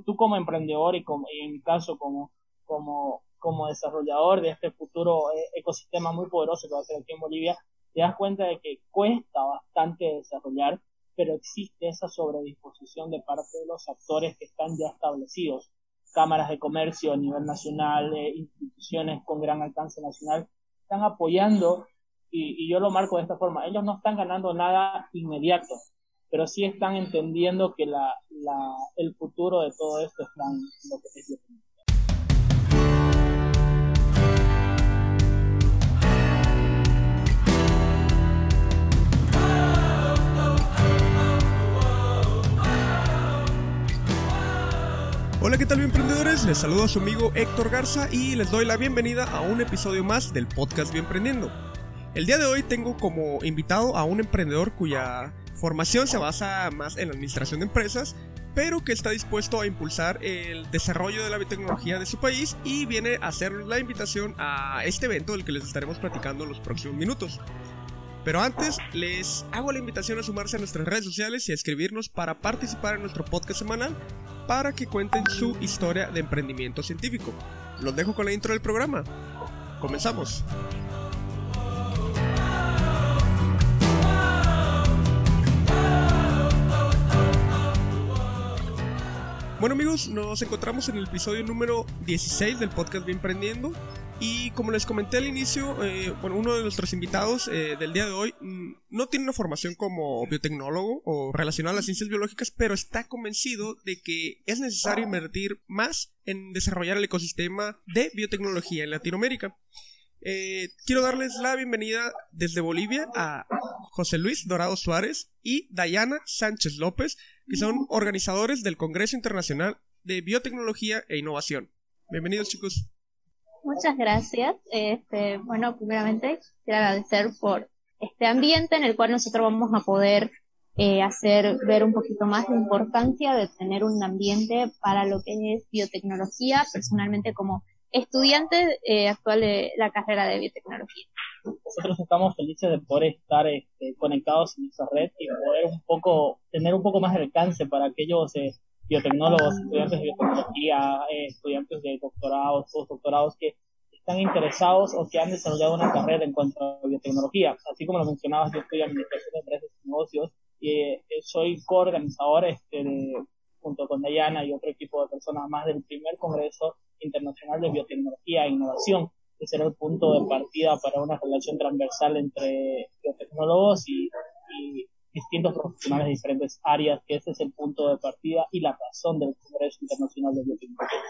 tú como emprendedor y, como, en mi caso como, como, como desarrollador de este futuro eh, ecosistema muy poderoso que va a ser aquí en Bolivia, te das cuenta de que cuesta bastante desarrollar, pero existe esa sobredisposición de parte de los actores que están ya establecidos. Cámaras de comercio a nivel nacional, eh, instituciones con gran alcance nacional, están apoyando, y, y yo lo marco de esta forma, ellos no están ganando nada inmediato, pero sí están entendiendo que la, la, el futuro de todo esto está en lo que es Hola, ¿qué tal, emprendedores? Les saludo a su amigo Héctor Garza y les doy la bienvenida a un episodio más del podcast Bien Emprendiendo. El día de hoy tengo como invitado a un emprendedor cuya formación se basa más en la administración de empresas, pero que está dispuesto a impulsar el desarrollo de la biotecnología de su país y viene a hacer la invitación a este evento del que les estaremos platicando en los próximos minutos. Pero antes, les hago la invitación a sumarse a nuestras redes sociales y a escribirnos para participar en nuestro podcast semanal para que cuenten su historia de emprendimiento científico. Los dejo con la intro del programa. Comenzamos. Bueno amigos, nos encontramos en el episodio número 16 del podcast Bien Emprendiendo y como les comenté al inicio, eh, bueno, uno de nuestros invitados eh, del día de hoy mm, no tiene una formación como biotecnólogo o relacionado a las ciencias biológicas, pero está convencido de que es necesario invertir más en desarrollar el ecosistema de biotecnología en Latinoamérica. Eh, quiero darles la bienvenida desde Bolivia a José Luis Dorado Suárez y Dayana Sánchez López, que son organizadores del Congreso Internacional de Biotecnología e Innovación. Bienvenidos chicos. Muchas gracias. Este, bueno, primeramente quiero agradecer por este ambiente en el cual nosotros vamos a poder eh, hacer ver un poquito más la importancia de tener un ambiente para lo que es biotecnología, personalmente como estudiante eh, actual de la carrera de biotecnología. Nosotros estamos felices de poder estar este, conectados en esa red y poder un poco, tener un poco más de alcance para aquellos eh, biotecnólogos, estudiantes de biotecnología, eh, estudiantes de doctorados, postdoctorados que están interesados o que han desarrollado una carrera en cuanto a biotecnología. Así como lo mencionabas, yo estoy Administración de Empresas y Negocios y eh, soy coorganizador este, junto con Dayana y otro equipo de personas más del primer Congreso Internacional de Biotecnología e Innovación, que será el punto de partida para una relación transversal entre biotecnólogos y, distintos profesionales de diferentes áreas, que ese es el punto de partida y la razón del Congreso Internacional de Biotecnología.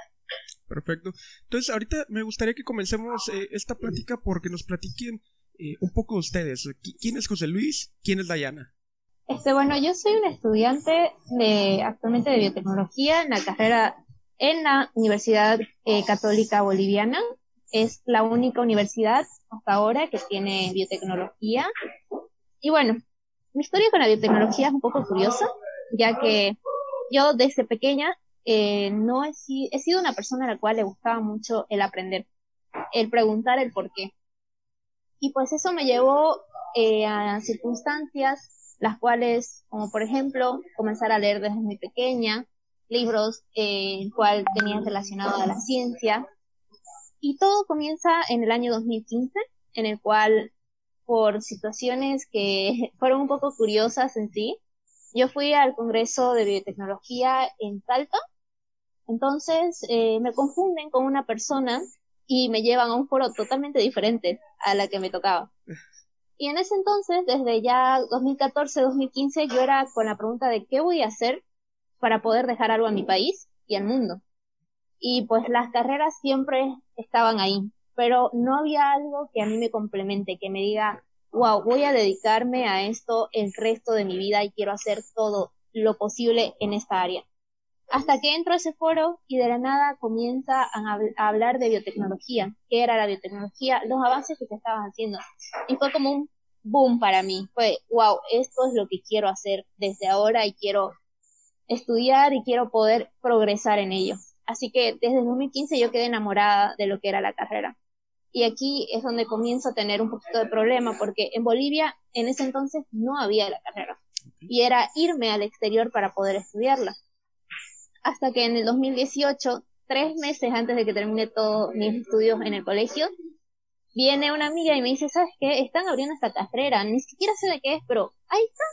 Perfecto. Entonces, ahorita me gustaría que comencemos eh, esta plática porque nos platiquen eh, un poco ustedes. ¿Quién es José Luis? ¿Quién es Dayana? Este, bueno, yo soy un estudiante de actualmente de biotecnología en la carrera en la Universidad eh, Católica Boliviana. Es la única universidad hasta ahora que tiene biotecnología. Y bueno, mi historia con la biotecnología es un poco curiosa, ya que yo desde pequeña eh, no he, he, sido una persona a la cual le gustaba mucho el aprender, el preguntar el por qué. Y pues eso me llevó eh, a circunstancias las cuales, como por ejemplo, comenzar a leer desde muy pequeña, libros eh, el cual tenían relacionado a la ciencia. Y todo comienza en el año 2015, en el cual, por situaciones que fueron un poco curiosas en sí, yo fui al Congreso de Biotecnología en Talca. Entonces eh, me confunden con una persona y me llevan a un foro totalmente diferente a la que me tocaba. Y en ese entonces, desde ya 2014-2015, yo era con la pregunta de qué voy a hacer para poder dejar algo a mi país y al mundo. Y pues las carreras siempre estaban ahí, pero no había algo que a mí me complemente, que me diga, wow, voy a dedicarme a esto el resto de mi vida y quiero hacer todo lo posible en esta área. Hasta que entro a ese foro y de la nada comienza a, hablar de biotecnología, qué era la biotecnología, los avances que se estaban haciendo. Y fue como un boom para mí. Fue, wow, esto es lo que quiero hacer desde ahora y quiero estudiar y quiero poder progresar en ello. Así que desde 2015 yo quedé enamorada de lo que era la carrera. Y aquí es donde comienzo a tener un poquito de problema porque en Bolivia en ese entonces no había la carrera y era irme al exterior para poder estudiarla. hasta que en el 2018, tres meses antes de que termine todos mis estudios en el colegio, viene una amiga y me dice, ¿sabes qué? Están abriendo esta carrera, ni siquiera sé de qué es, pero ahí está.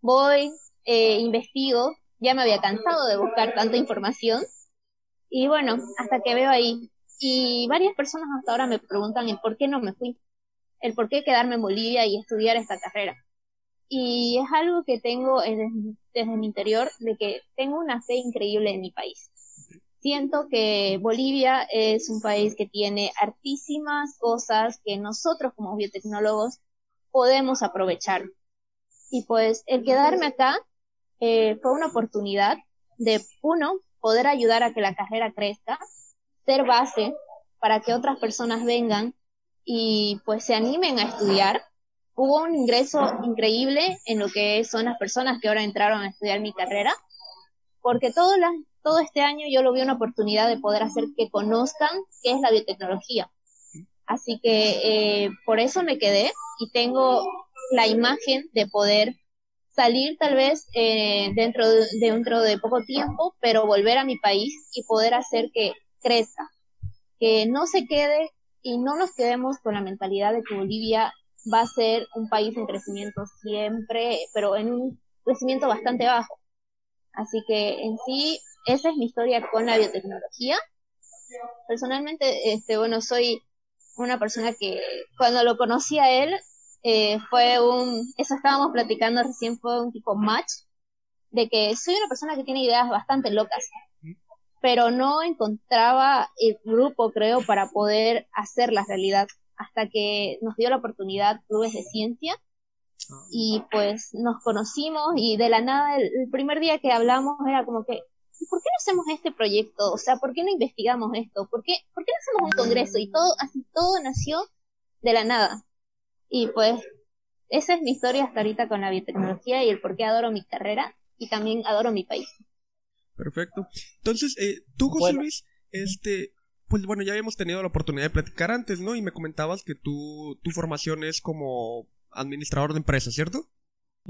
Voy, eh, investigo, ya me había cansado de buscar tanta información. Y bueno, hasta que veo ahí. Y varias personas hasta ahora me preguntan el por qué no me fui, el por qué quedarme en Bolivia y estudiar esta carrera. Y es algo que tengo desde, desde mi interior, de que tengo una fe increíble en mi país. Siento que Bolivia es un país que tiene hartísimas cosas que nosotros como biotecnólogos podemos aprovechar. Y pues el quedarme acá eh, fue una oportunidad de, uno, poder ayudar a que la carrera crezca, ser base para que otras personas vengan y pues se animen a estudiar. Hubo un ingreso increíble en lo que son las personas que ahora entraron a estudiar mi carrera, porque todo, la, todo este año yo lo vi una oportunidad de poder hacer que conozcan qué es la biotecnología. Así que eh, por eso me quedé y tengo la imagen de poder salir tal vez eh, dentro, de, dentro de poco tiempo, pero volver a mi país y poder hacer que crezca, que no se quede y no nos quedemos con la mentalidad de que Bolivia va a ser un país en crecimiento siempre, pero en un crecimiento bastante bajo. Así que en sí, esa es mi historia con la biotecnología. Personalmente, este, bueno, soy una persona que cuando lo conocí a él, eh, fue un, eso estábamos platicando recién, fue un tipo match, de que soy una persona que tiene ideas bastante locas, pero no encontraba el grupo, creo, para poder hacerlas realidad, hasta que nos dio la oportunidad Clubes de Ciencia, y pues nos conocimos y de la nada el, primer día que hablamos era como que ¿por qué no hacemos este proyecto? O sea, ¿por qué no investigamos esto? ¿Por qué, ¿por qué no hacemos un congreso? Y todo, así todo nació de la nada. Y pues esa es mi historia hasta ahorita con la biotecnología y el por qué adoro mi carrera y también adoro mi país. Perfecto. Entonces, eh, tú, José Luis, este, pues bueno, ya habíamos tenido la oportunidad de platicar antes, ¿no? Y me comentabas que tú, tu formación es como administrador de empresas, ¿cierto?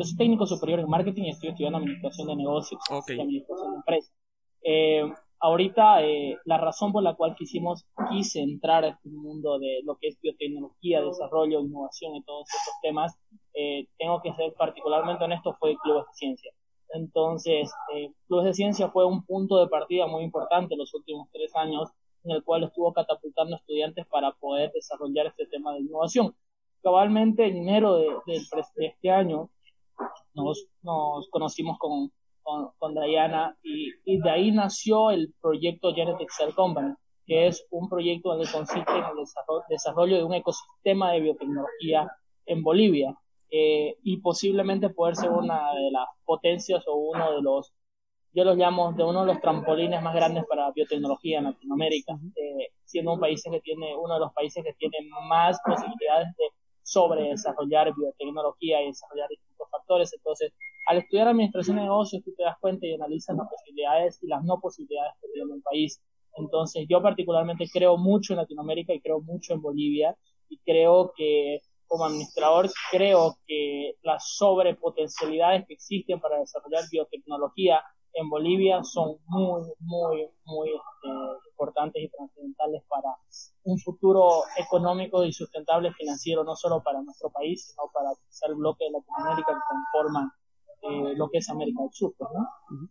Yo soy técnico superior en marketing y estoy estudiando administración de negocios y administración de empresas. Eh, ahorita eh, la razón por la cual quisimos, quise entrar a este mundo de lo que es biotecnología, desarrollo, innovación y todos estos temas, eh, tengo que ser particularmente honesto, fue Clubes de Ciencia. Entonces, eh, Clubes de Ciencia fue un punto de partida muy importante en los últimos tres años, en el cual estuvo catapultando estudiantes para poder desarrollar este tema de innovación. Cabalmente en enero de, de este año nos, nos conocimos con con, Diana y, de ahí nació el proyecto Genetic Cell Company, que es un proyecto donde consiste en el desarrollo, de un ecosistema de biotecnología en Bolivia eh, y posiblemente poder ser una de las potencias o uno de los, yo los llamo de uno de los trampolines más grandes para biotecnología en Latinoamérica, eh, siendo un país que tiene, uno de los países que tiene más posibilidades de sobre desarrollar biotecnología y desarrollar distintos factores. Entonces, al estudiar administración de negocios, tú te das cuenta y analizas las posibilidades y las no posibilidades que tiene un país. Entonces, yo particularmente creo mucho en Latinoamérica y creo mucho en Bolivia y creo que como administrador creo que las sobrepotencialidades que existen para desarrollar biotecnología en Bolivia son muy, muy, muy este, importantes y trascendentales para un futuro económico y sustentable financiero, no solo para nuestro país, sino para el bloque de Latinoamérica que conforma eh, lo que es América del Sur, pues, ¿no?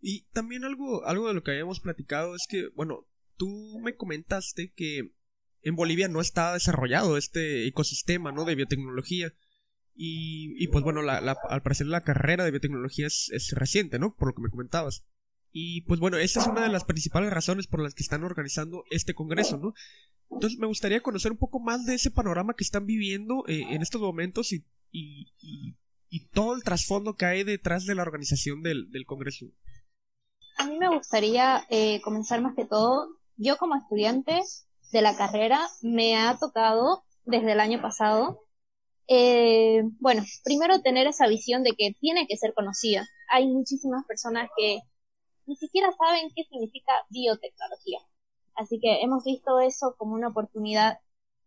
Y también algo, algo de lo que habíamos platicado es que, bueno, tú me comentaste que en Bolivia no está desarrollado este ecosistema, ¿no? De biotecnología. Y, pues bueno, al parecer la carrera de biotecnología es, reciente, ¿no? Por lo que me comentabas. Y pues bueno, esa es una de las principales razones por las que están organizando este congreso, ¿no? Entonces me gustaría conocer un poco más de ese panorama que están viviendo eh, en estos momentos y, y, todo el trasfondo que hay detrás de la organización del, del congreso. A mí me gustaría eh, comenzar más que todo, yo como estudiante de la carrera me ha tocado desde el año pasado eh, bueno, primero tener esa visión de que tiene que ser conocida. Hay muchísimas personas que ni siquiera saben qué significa biotecnología. Así que hemos visto eso como una oportunidad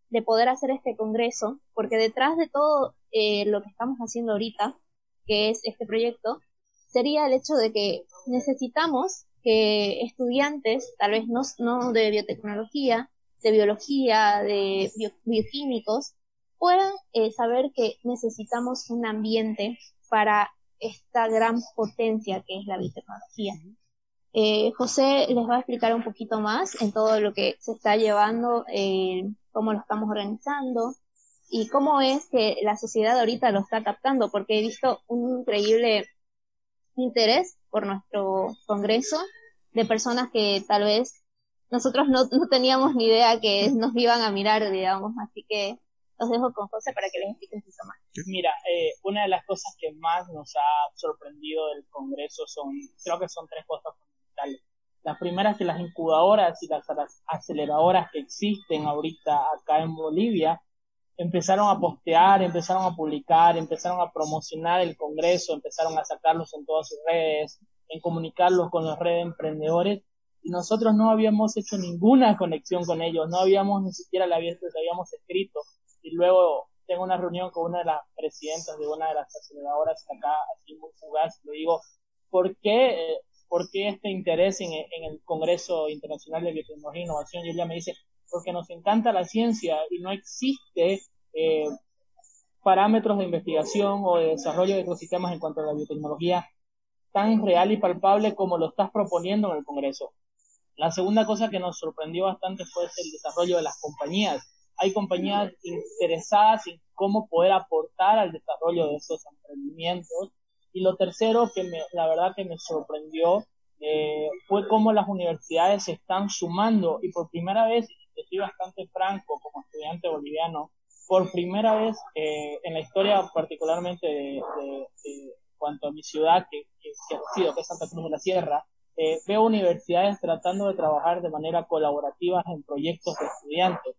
de poder hacer este congreso, porque detrás de todo eh, lo que estamos haciendo ahorita, que es este proyecto, sería el hecho de que necesitamos que estudiantes, tal vez no, no de biotecnología, de biología, de bioquímicos, puedan eh, saber que necesitamos un ambiente para esta gran potencia que es la biotecnología. Eh, José les va a explicar un poquito más en todo lo que se está llevando, eh, cómo lo estamos organizando y cómo es que la sociedad ahorita lo está captando, porque he visto un increíble interés por nuestro congreso de personas que tal vez nosotros no, no teníamos ni idea que nos iban a mirar, digamos, así que los dejo con José para que les expliquen un poco más. Mira, eh, una de las cosas que más nos ha sorprendido del Congreso son, creo que son tres cosas fundamentales. Las primeras que las incubadoras y las aceleradoras que existen ahorita acá en Bolivia empezaron a postear, empezaron a publicar, empezaron a promocionar el Congreso, empezaron a sacarlos en todas sus redes, en comunicarlos con las redes de emprendedores y nosotros no habíamos hecho ninguna conexión con ellos, no habíamos ni siquiera la habíamos escrito y luego tengo una reunión con una de las presidentas de una de las aceleradoras acá, así muy fugaz, le digo, ¿por qué, eh, ¿por qué este interés en, el Congreso Internacional de Biotecnología e Innovación? Y ella me dice, porque nos encanta la ciencia y no existe eh, parámetros de investigación o de desarrollo de ecosistemas en cuanto a la biotecnología tan real y palpable como lo estás proponiendo en el Congreso. La segunda cosa que nos sorprendió bastante fue el desarrollo de las compañías. Hay compañías interesadas en cómo poder aportar al desarrollo de esos emprendimientos. Y lo tercero que me, la verdad que me sorprendió eh, fue cómo las universidades se están sumando y por primera vez, estoy bastante franco como estudiante boliviano, por primera vez eh, en la historia particularmente de, cuanto a mi ciudad, que, que, que, que es Santa Cruz de la Sierra, eh, veo universidades tratando de trabajar de manera colaborativa en proyectos de estudiantes.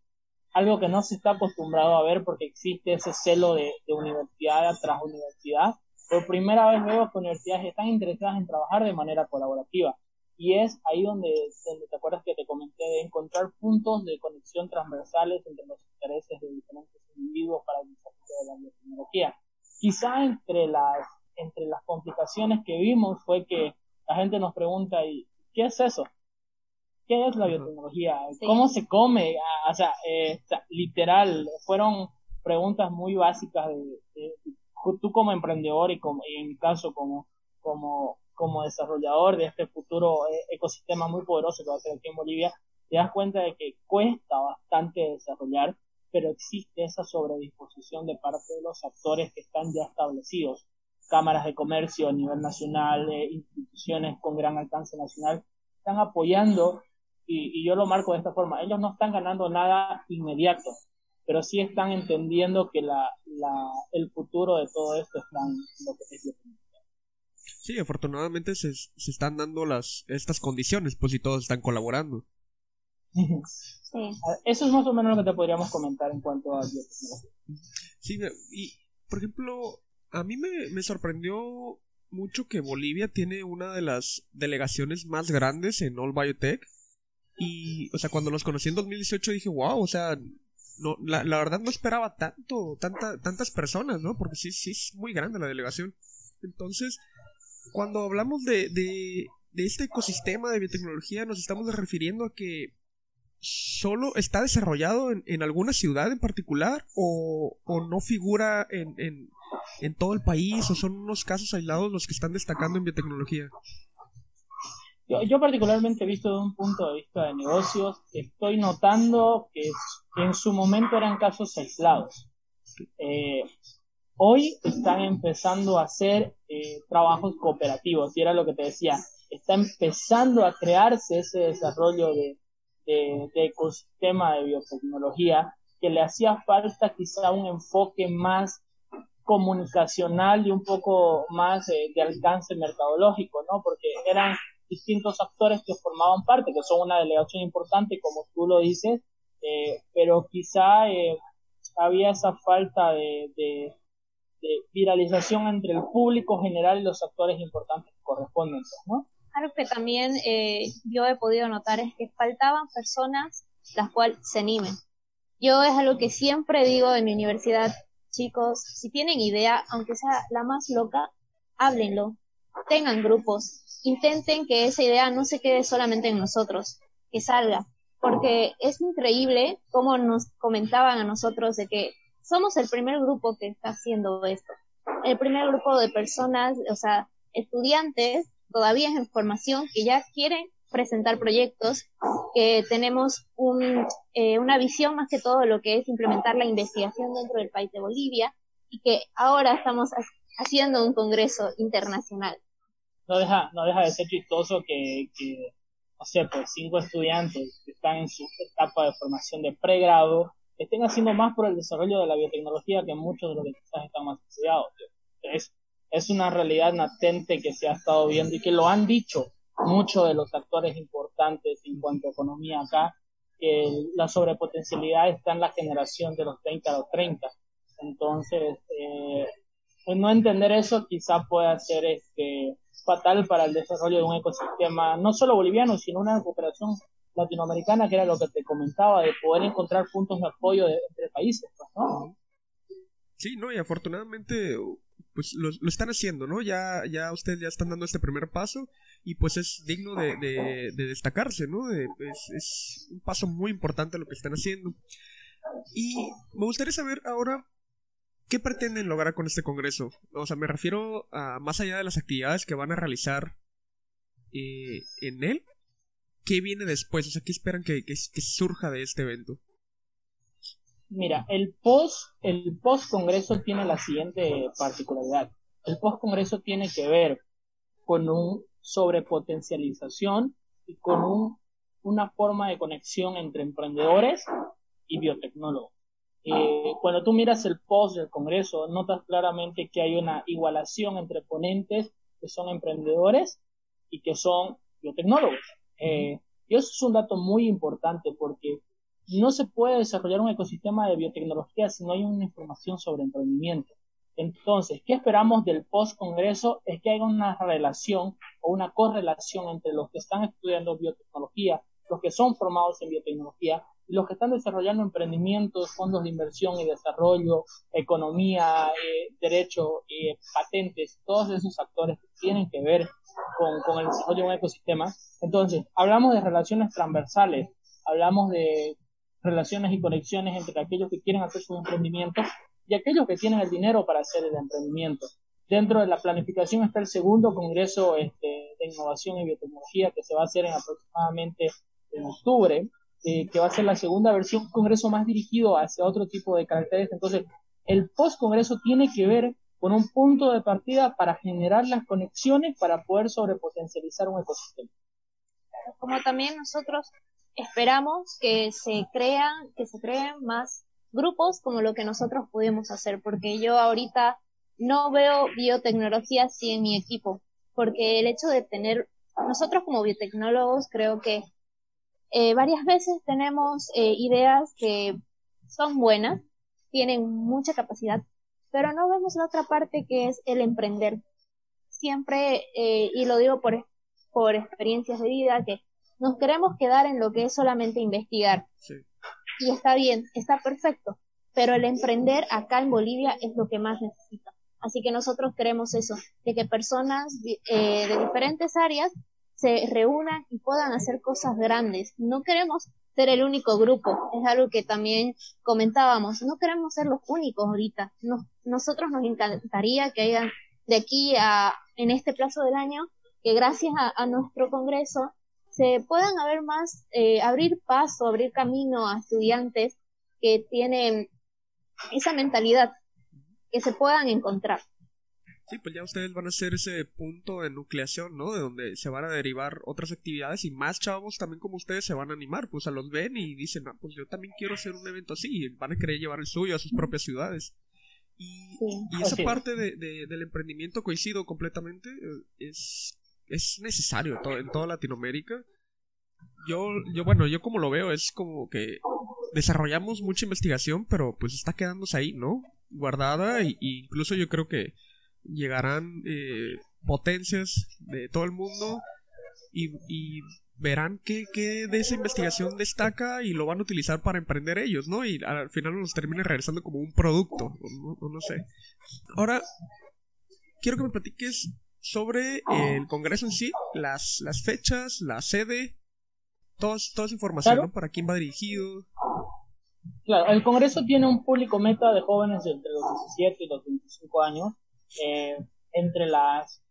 Algo que no se está acostumbrado a ver porque existe ese celo de, universidad tras universidad. Por primera vez veo que universidades están interesadas en trabajar de manera colaborativa. Y es ahí donde, donde te acuerdas que te comenté de encontrar puntos de conexión transversales entre los intereses de diferentes individuos para el desarrollo de la biotecnología. Quizá entre las, entre las complicaciones que vimos fue que la gente nos pregunta, ¿y qué es eso? ¿Qué es la biotecnología? ¿Cómo se come? Ah, eh, o sea, literal, fueron preguntas muy básicas de, tú como emprendedor y, como, en mi caso como, como, como desarrollador de este futuro eh, ecosistema muy poderoso que va a ser aquí en Bolivia, te das cuenta de que cuesta bastante desarrollar, pero existe esa sobredisposición de parte de los actores que están ya establecidos cámaras de comercio a nivel nacional, eh, instituciones con gran alcance nacional, están apoyando, y, yo lo marco de esta forma, ellos no están ganando nada inmediato, pero sí están entendiendo que la, la, el futuro de todo esto está en lo que es Sí, afortunadamente se, se, están dando las estas condiciones, pues si todos están colaborando. Sí. Eso es más o menos lo que te podríamos comentar en cuanto a Sí, y por ejemplo, a mí me, sorprendió mucho que Bolivia tiene una de las delegaciones más grandes en All Biotech. Y, o sea, cuando los conocí en 2018 dije, wow, o sea, no, la, verdad no esperaba tanto, tanta, tantas personas, ¿no? Porque sí, sí es muy grande la delegación. Entonces, cuando hablamos de, de, este ecosistema de biotecnología, nos estamos refiriendo a que solo está desarrollado en, en alguna ciudad en particular o, o no figura en, en todo el país o son unos casos aislados los que están destacando en biotecnología? Yo, particularmente visto de un punto de vista de negocios, estoy notando que en su momento eran casos aislados. Eh, hoy están empezando a hacer eh, trabajos cooperativos, y era lo que te decía, está empezando a crearse ese desarrollo de, de, de ecosistema de biotecnología que le hacía falta quizá un enfoque más comunicacional y un poco más de alcance mercadológico, ¿no? Porque eran distintos actores que formaban parte, que son una delegación importante, como tú lo dices, eh, pero quizá eh, había esa falta de, viralización entre el público general y los actores importantes que corresponden, ¿no? Algo que también eh, yo he podido notar es que faltaban personas las cuales se animen. Yo es algo que siempre digo en mi universidad, chicos, si tienen idea, aunque sea la más loca, háblenlo, tengan grupos, intenten que esa idea no se quede solamente en nosotros, que salga, porque es increíble cómo nos comentaban a nosotros de que somos el primer grupo que está haciendo esto, el primer grupo de personas, o sea, estudiantes todavía en formación que ya quieren presentar proyectos, que tenemos un, eh, una visión más que todo lo que es implementar la investigación dentro del país de Bolivia y que ahora estamos haciendo un congreso internacional. No deja, no deja de ser chistoso que, que, no sé, pues cinco estudiantes que están en su etapa de formación de pregrado estén haciendo más por el desarrollo de la biotecnología que muchos de los que quizás están más estudiados. Es, es una realidad latente que se ha estado viendo y que lo han dicho muchos de los actores importantes en cuanto a economía acá, que la sobrepotencialidad está en la generación de los 30 a los 30. Entonces, eh, pues no entender eso quizá pueda ser este, fatal para el desarrollo de un ecosistema, no solo boliviano, sino una cooperación latinoamericana, que era lo que te comentaba, de poder encontrar puntos de apoyo entre países, pues, ¿no? Sí, no, y afortunadamente pues lo, están haciendo, ¿no? Ya, ya ustedes ya están dando este primer paso y pues es digno de, de, destacarse, ¿no? es, es, un paso muy importante lo que están haciendo. Y me gustaría saber ahora qué pretenden lograr con este congreso. O sea, me refiero a más allá de las actividades que van a realizar eh, en él, ¿qué viene después? O sea, ¿qué esperan que, surja de este evento? Mira, el post, el post congreso tiene la siguiente particularidad. El post congreso tiene que ver con un sobrepotencialización y con un, una forma de conexión entre emprendedores y biotecnólogos. Eh, cuando tú miras el post del Congreso, notas claramente que hay una igualación entre ponentes que son emprendedores y que son biotecnólogos. Eh, y eso es un dato muy importante porque no se puede desarrollar un ecosistema de biotecnología si no hay una información sobre emprendimiento. Entonces, ¿qué esperamos del post-congreso? Es que haya una relación o una correlación entre los que están estudiando biotecnología, los que son formados en biotecnología los que están desarrollando emprendimientos, fondos de inversión y desarrollo, economía, eh, derecho, eh, patentes, todos esos actores que tienen que ver con, con el desarrollo de un ecosistema. Entonces, hablamos de relaciones transversales, hablamos de relaciones y conexiones entre aquellos que quieren hacer su emprendimiento y aquellos que tienen el dinero para hacer el emprendimiento. Dentro de la planificación está el segundo Congreso este, de Innovación y Biotecnología que se va a hacer en aproximadamente en octubre, eh, que va a ser la segunda versión, un congreso más dirigido hacia otro tipo de caracteres. Entonces, el post-congreso tiene que ver con un punto de partida para generar las conexiones para poder sobrepotencializar un ecosistema. Como también nosotros esperamos que se crean, que se creen más grupos como lo que nosotros pudimos hacer, porque yo ahorita no veo biotecnología así en mi equipo, porque el hecho de tener, nosotros como biotecnólogos creo que eh, varias veces tenemos eh, ideas que son buenas, tienen mucha capacidad, pero no vemos la otra parte que es el emprender. Siempre, eh, y lo digo por, por experiencias de vida, que nos queremos quedar en lo que es solamente investigar. Y está bien, está perfecto, pero el emprender acá en Bolivia es lo que más necesita. Así que nosotros queremos eso, de que personas eh, de diferentes áreas se reúnan y puedan hacer cosas grandes. No queremos ser el único grupo, es algo que también comentábamos, no queremos ser los únicos ahorita. nosotros nos encantaría que hayan de aquí a en este plazo del año, que gracias a nuestro Congreso se puedan haber más, eh, abrir paso, abrir camino a estudiantes que tienen esa mentalidad, que se puedan encontrar. Sí, pues ya ustedes van a ser ese punto de nucleación, ¿no? De donde se van a derivar otras actividades y más chavos también como ustedes se van a animar, pues a los ven y dicen, ah, pues yo también quiero hacer un evento así y van a querer llevar el suyo a sus propias ciudades. Y, esa parte de, del emprendimiento coincido completamente, eh, es es necesario en toda Latinoamérica. Yo, yo, bueno, yo como lo veo es como que desarrollamos mucha investigación, pero pues está quedándose ahí, ¿no? Guardada e incluso yo creo que llegarán eh, potencias de todo el mundo y, verán qué, de esa investigación destaca y lo van a utilizar para emprender ellos, ¿no? Y al final nos termina regresando como un producto, no, no sé. Ahora, quiero que me platiques sobre el Congreso en sí, las, las fechas, la sede, todas, toda esa información, ¿no? ¿Para quién va dirigido? Claro, el Congreso tiene un público meta de jóvenes entre los 17 y los 25 años. Eh, entre las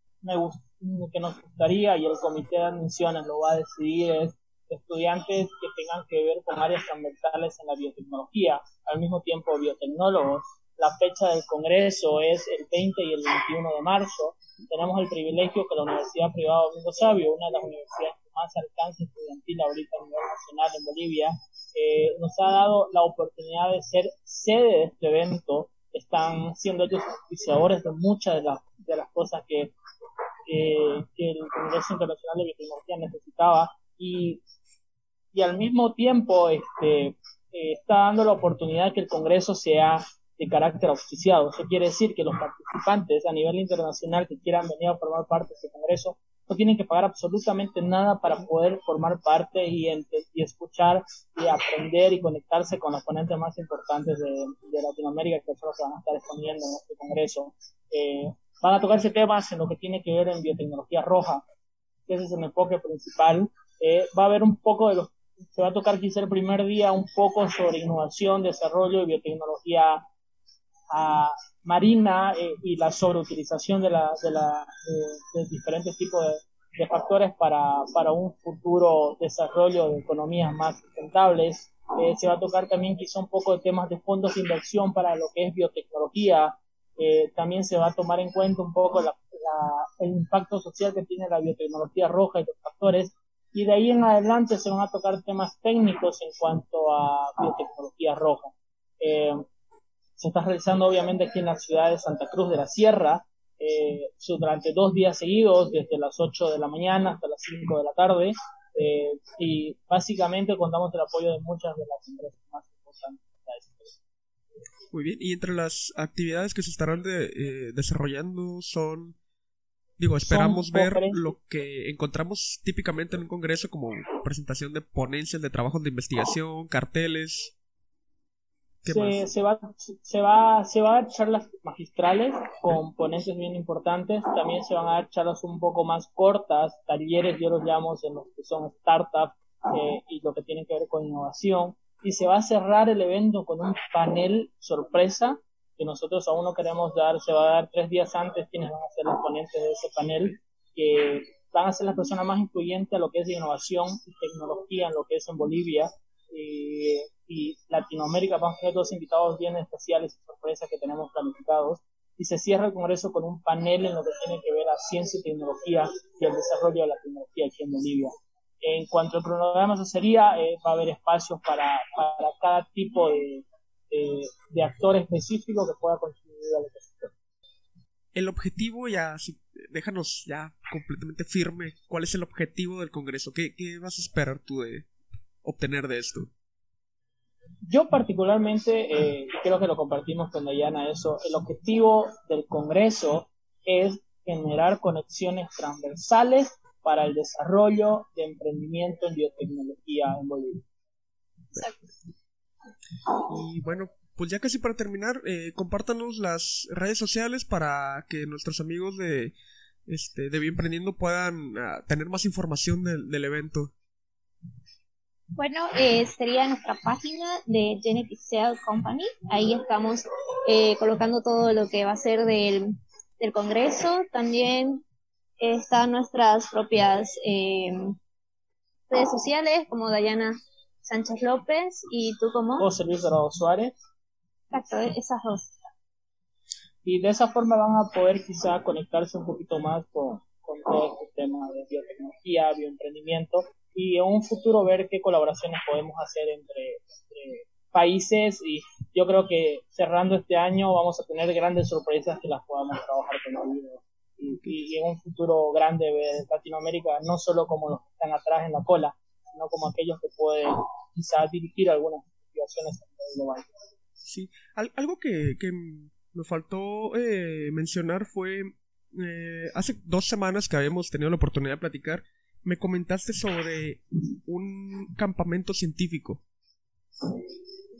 que nos gustaría y el comité de admisiones lo va a decidir es estudiantes que tengan que ver con áreas transversales en la biotecnología, al mismo tiempo biotecnólogos. La fecha del Congreso es el 20 y el 21 de marzo. Tenemos el privilegio que la Universidad Privada Domingo Sabio, una de las universidades con más alcance estudiantil ahorita a nivel nacional en Bolivia, eh, nos ha dado la oportunidad de ser sede de este evento. Están siendo ellos oficiadores de muchas de las, de las cosas que, que, el Congreso Internacional de Biotecnología necesitaba y, y al mismo tiempo este, eh, está dando la oportunidad que el Congreso sea de carácter auspiciado. Eso quiere decir que los participantes a nivel internacional que quieran venir a formar parte de este Congreso no tienen que pagar absolutamente nada para poder formar parte y, escuchar y aprender y conectarse con los ponentes más importantes de, Latinoamérica que son los que van a estar exponiendo en este congreso. Eh, van a tocarse temas en lo que tiene que ver en biotecnología roja, que ese es el enfoque principal. Eh, va a haber un poco de los, se va a tocar quizá el primer día un poco sobre innovación, desarrollo y biotecnología ah, marina eh, y la sobreutilización de, la, de, la, de, diferentes tipos de, factores para, un futuro desarrollo de economías más sustentables. Eh, se va a tocar también quizá un poco de temas de fondos de inversión para lo que es biotecnología. Eh, también se va a tomar en cuenta un poco el impacto social que tiene la biotecnología roja y los factores. Y de ahí en adelante se van a tocar temas técnicos en cuanto a biotecnología roja. Se está realizando obviamente aquí en la ciudad de Santa Cruz de la Sierra, eh, durante dos días seguidos, desde las 8 de la mañana hasta las 5 de la tarde, eh, y básicamente contamos el apoyo de muchas de las empresas más importantes. Muy bien, y entre las actividades que se estarán de, eh, desarrollando son, digo, esperamos ver lo que encontramos típicamente en un congreso como presentación de ponencias de trabajos de investigación, carteles, se, se, va, se, va, se va a dar charlas magistrales con ponentes bien importantes. También se van a dar charlas un poco más cortas, talleres, yo los llamo en los que son startups eh, y lo que tiene que ver con innovación. Y se va a cerrar el evento con un panel sorpresa que nosotros aún no queremos dar. Se va a dar tres días antes quienes van a ser los ponentes de ese panel, que van a ser las personas más influyentes a lo que es innovación y tecnología en lo que es en Bolivia. Y y Latinoamérica. Vamos a tener dos invitados bien especiales y sorpresas que tenemos planificados. Y se cierra el Congreso con un panel en lo que tiene que ver a ciencia y tecnología y el desarrollo de la tecnología aquí en Bolivia. En cuanto al cronograma se sería, eh, va a haber espacios para, para cada tipo de, de, actor específico que pueda contribuir al ecosistema. El objetivo ya, déjanos ya completamente firme, ¿cuál es el objetivo del Congreso? ¿Qué, qué vas a esperar tú de obtener de esto? Yo particularmente, eh, creo que lo compartimos con Dayana, eso, el objetivo del Congreso es generar conexiones transversales para el desarrollo de emprendimiento en biotecnología en Bolivia. Y bueno, pues ya casi para terminar, eh, compártanos las redes sociales para que nuestros amigos de, este, de Bienprendiendo puedan ah, tener más información del evento. Bueno, eh, sería nuestra página de Genetic Cell Company. Ahí estamos eh, colocando todo lo que va a ser del, del Congreso. También están nuestras propias eh, redes sociales, como Dayana Sánchez López y tú como... José Luis Dorado Suárez. Exacto, esas dos. Y de esa forma van a poder quizá conectarse un poquito más con, con todo este tema de biotecnología, bioemprendimiento y en un futuro ver qué colaboraciones podemos hacer entre, países y yo creo que cerrando este año vamos a tener grandes sorpresas que las podamos trabajar con ellos y, y, en un futuro grande ver Latinoamérica no solo como los que están atrás en la cola, sino como aquellos que pueden quizás dirigir algunas investigaciones a nivel global. Sí, algo que, que faltó eh, mencionar fue eh, hace dos semanas que habíamos tenido la oportunidad de platicar me comentaste sobre un campamento científico.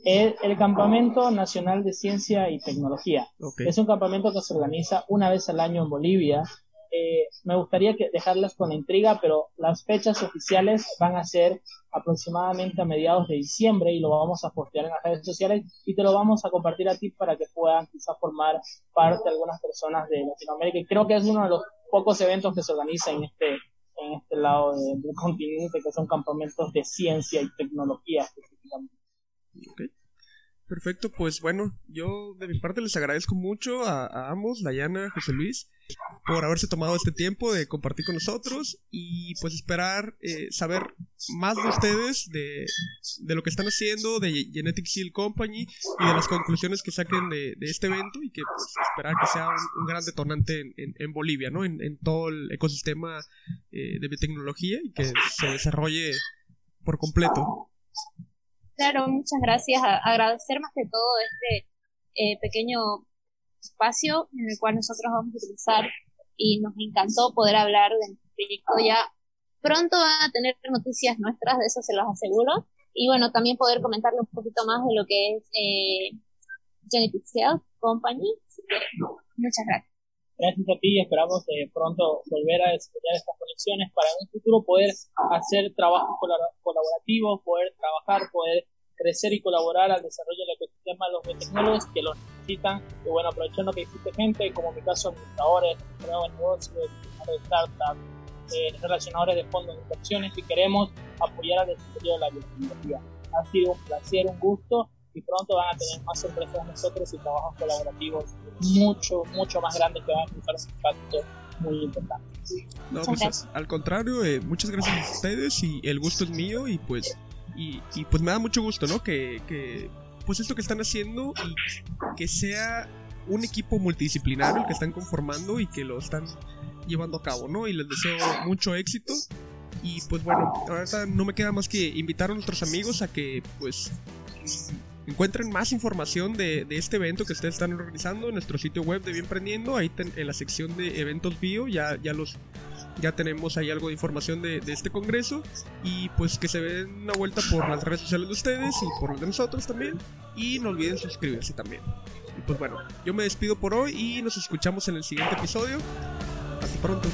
El, el, Campamento Nacional de Ciencia y Tecnología. Es un campamento que se organiza una vez al año en Bolivia eh, me gustaría que dejarlas con la intriga, pero las fechas oficiales van a ser aproximadamente a mediados de diciembre y lo vamos a postear en las redes sociales y te lo vamos a compartir a ti para que puedan quizás formar parte algunas personas de Latinoamérica. Y creo que es uno de los pocos eventos que se organiza en este, en este lado del continente, que son campamentos de ciencia y tecnología específicamente. Perfecto, pues bueno, yo de mi parte les agradezco mucho a, ambos, Dayana, José Luis, por haberse tomado este tiempo de compartir con nosotros y pues esperar eh, saber más de ustedes, de, de, lo que están haciendo, de Genetic Seal Company y de las conclusiones que saquen de, este evento y que pues, esperar que sea un, gran detonante en, en, Bolivia, ¿no? En, en, todo el ecosistema eh, de biotecnología y que se desarrolle por completo. Claro, muchas gracias. agradecer más que todo este eh, pequeño espacio en el cual nosotros vamos a utilizar y nos encantó poder hablar de nuestro proyecto. Ya pronto van a tener noticias nuestras, de eso se los aseguro. Y bueno, también poder comentarle un poquito más de lo que es eh, Genetic Company. muchas gracias. Gracias a ti y esperamos eh, pronto volver a desarrollar estas conexiones para en un futuro poder hacer trabajo colaborativo, poder trabajar, poder crecer y colaborar al desarrollo del ecosistema de los biotecnólogos que lo necesitan. Y bueno, aprovechando que existe gente, como en mi caso, administradores, administradores de negocios, de startups, eh, relacionadores de fondos de inversiones, y queremos apoyar al desarrollo de la biotecnología. Ha sido un placer, un gusto y pronto van a tener más sorpresas nosotros y trabajos colaborativos mucho, mucho más grandes que van a causar un impacto muy importante. No, pues al contrario, eh, muchas gracias a ustedes y el gusto es mío y pues y, pues me da mucho gusto, ¿no? Que, que pues esto que están haciendo y que sea un equipo multidisciplinario el que están conformando y que lo están llevando a cabo, ¿no? Y les deseo mucho éxito. Y pues bueno, ahora no me queda más que invitar a nuestros amigos a que pues encuentren más información de, este evento que ustedes están organizando en nuestro sitio web de Bienprendiendo. Ahí en la sección de eventos bio ya, ya los ya tenemos ahí algo de información de, este congreso y pues que se den una vuelta por las redes sociales de ustedes y por las de nosotros también y no olviden suscribirse también. Y pues bueno, yo me despido por hoy y nos escuchamos en el siguiente episodio. Hasta pronto.